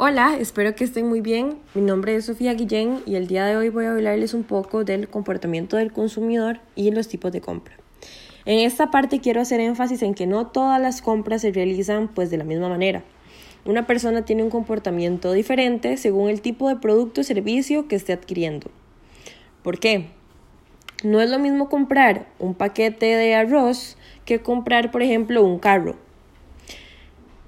Hola, espero que estén muy bien. Mi nombre es Sofía Guillén y el día de hoy voy a hablarles un poco del comportamiento del consumidor y los tipos de compra. En esta parte quiero hacer énfasis en que no todas las compras se realizan pues de la misma manera. Una persona tiene un comportamiento diferente según el tipo de producto o servicio que esté adquiriendo. ¿Por qué? No es lo mismo comprar un paquete de arroz que comprar, por ejemplo, un carro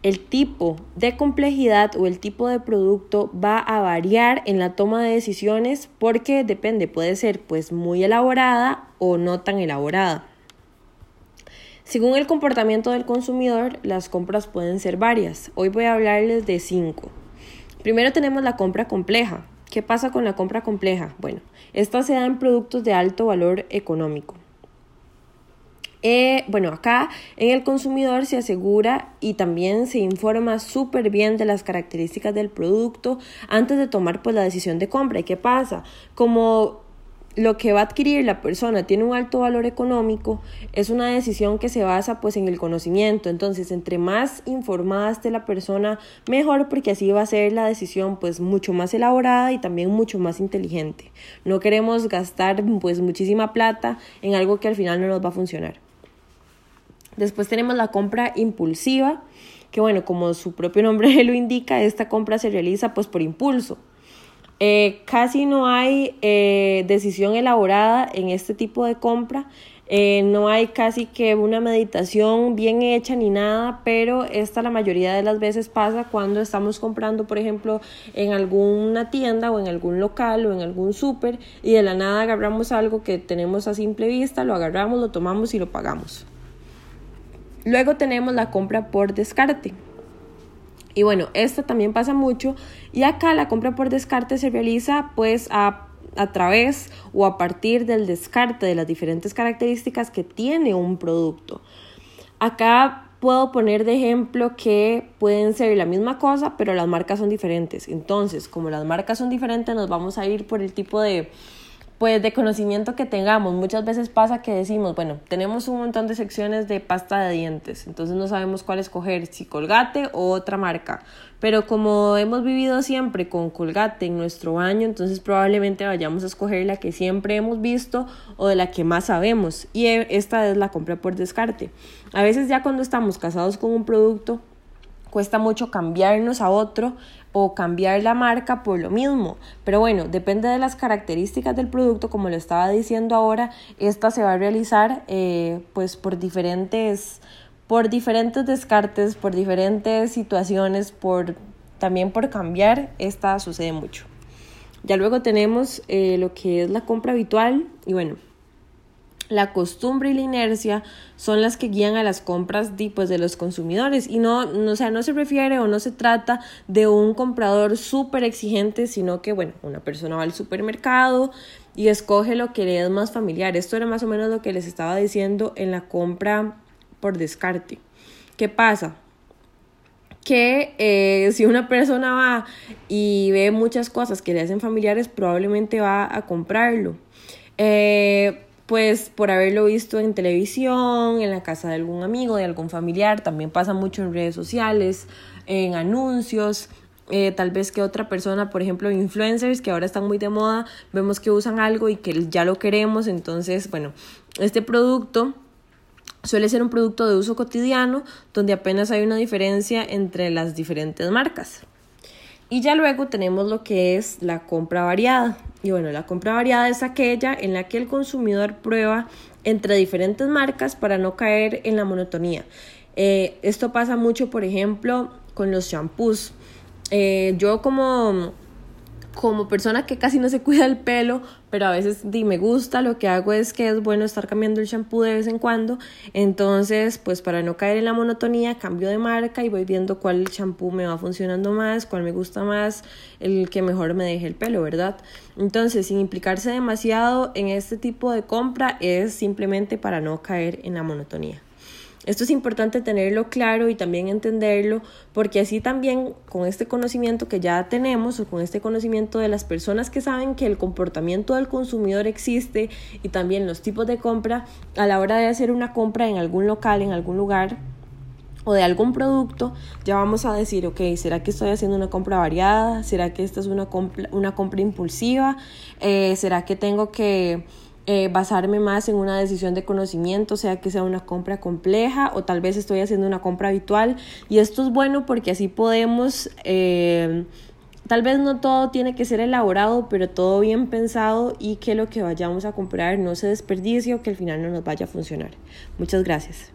el tipo de complejidad o el tipo de producto va a variar en la toma de decisiones porque depende, puede ser pues muy elaborada o no tan elaborada. Según el comportamiento del consumidor, las compras pueden ser varias. Hoy voy a hablarles de cinco. Primero tenemos la compra compleja. ¿Qué pasa con la compra compleja? Bueno, esta se da en productos de alto valor económico. Eh, bueno, acá en el consumidor se asegura y también se informa súper bien de las características del producto antes de tomar pues, la decisión de compra. ¿Y qué pasa? Como lo que va a adquirir la persona tiene un alto valor económico, es una decisión que se basa pues en el conocimiento. Entonces, entre más informada esté la persona, mejor porque así va a ser la decisión pues mucho más elaborada y también mucho más inteligente. No queremos gastar pues muchísima plata en algo que al final no nos va a funcionar. Después tenemos la compra impulsiva, que bueno, como su propio nombre lo indica, esta compra se realiza pues por impulso. Eh, casi no hay eh, decisión elaborada en este tipo de compra. Eh, no hay casi que una meditación bien hecha ni nada, pero esta la mayoría de las veces pasa cuando estamos comprando, por ejemplo, en alguna tienda o en algún local o en algún súper y de la nada agarramos algo que tenemos a simple vista, lo agarramos, lo tomamos y lo pagamos. Luego tenemos la compra por descarte. Y bueno, esto también pasa mucho y acá la compra por descarte se realiza pues a, a través o a partir del descarte de las diferentes características que tiene un producto. Acá puedo poner de ejemplo que pueden ser la misma cosa, pero las marcas son diferentes. Entonces, como las marcas son diferentes, nos vamos a ir por el tipo de pues de conocimiento que tengamos. Muchas veces pasa que decimos, bueno, tenemos un montón de secciones de pasta de dientes, entonces no sabemos cuál escoger, si Colgate o otra marca. Pero como hemos vivido siempre con Colgate en nuestro baño, entonces probablemente vayamos a escoger la que siempre hemos visto o de la que más sabemos. Y e, esta es la compra por descarte. A veces ya cuando estamos casados con un producto, cuesta mucho cambiarnos a otro o cambiar la marca por lo mismo. Pero bueno, depende de las características del producto, como lo estaba diciendo ahora, esta se va a realizar eh, pues por diferentes, por diferentes descartes, por diferentes situaciones, por también por cambiar, esta sucede mucho. Ya luego tenemos eh, lo que es la compra habitual y bueno, la costumbre y la inercia son las que guían a las compras de, pues, de los consumidores y no, no, sea, no se refiere o no se trata de un comprador súper exigente, sino que, bueno, una persona va al supermercado y escoge lo que le es más familiar. Esto era más o menos lo que les estaba diciendo en la compra por descarte. ¿Qué pasa? que eh, si una persona va y ve muchas cosas que le hacen familiares, probablemente va a comprarlo. Eh, pues por haberlo visto en televisión, en la casa de algún amigo, de algún familiar, también pasa mucho en redes sociales, en anuncios. Eh, tal vez que otra persona, por ejemplo, influencers que ahora están muy de moda, vemos que usan algo y que ya lo queremos, entonces, bueno, este producto suele ser un producto de uso cotidiano donde apenas hay una diferencia entre las diferentes marcas. Y ya luego tenemos lo que es la compra variada. Y bueno, la compra variada es aquella en la que el consumidor prueba entre diferentes marcas para no caer en la monotonía. Eh, esto pasa mucho, por ejemplo, con los shampoos. Eh, yo como como persona que casi no se cuida el pelo, pero a veces di, me gusta, lo que hago es que es bueno estar cambiando el shampoo de vez en cuando. Entonces, pues para no caer en la monotonía, cambio de marca y voy viendo cuál shampoo me va funcionando más, cuál me gusta más, el que mejor me deje el pelo, ¿verdad? Entonces, sin implicarse demasiado en este tipo de compra, es simplemente para no caer en la monotonía. Esto es importante tenerlo claro y también entenderlo porque así también con este conocimiento que ya tenemos o con este conocimiento de las personas que saben que el comportamiento del consumidor existe y también los tipos de compra, a la hora de hacer una compra en algún local, en algún lugar, o de algún producto, ya vamos a decir, ok, ¿será que estoy haciendo una compra variada? ¿Será que esta es una compra, una compra impulsiva? Eh, ¿Será que tengo que eh, basarme más en una decisión de conocimiento, sea que sea una compra compleja o tal vez estoy haciendo una compra habitual? Y esto es bueno porque así podemos... Eh, Tal vez no todo tiene que ser elaborado, pero todo bien pensado y que lo que vayamos a comprar no se desperdicie o que al final no nos vaya a funcionar. Muchas gracias.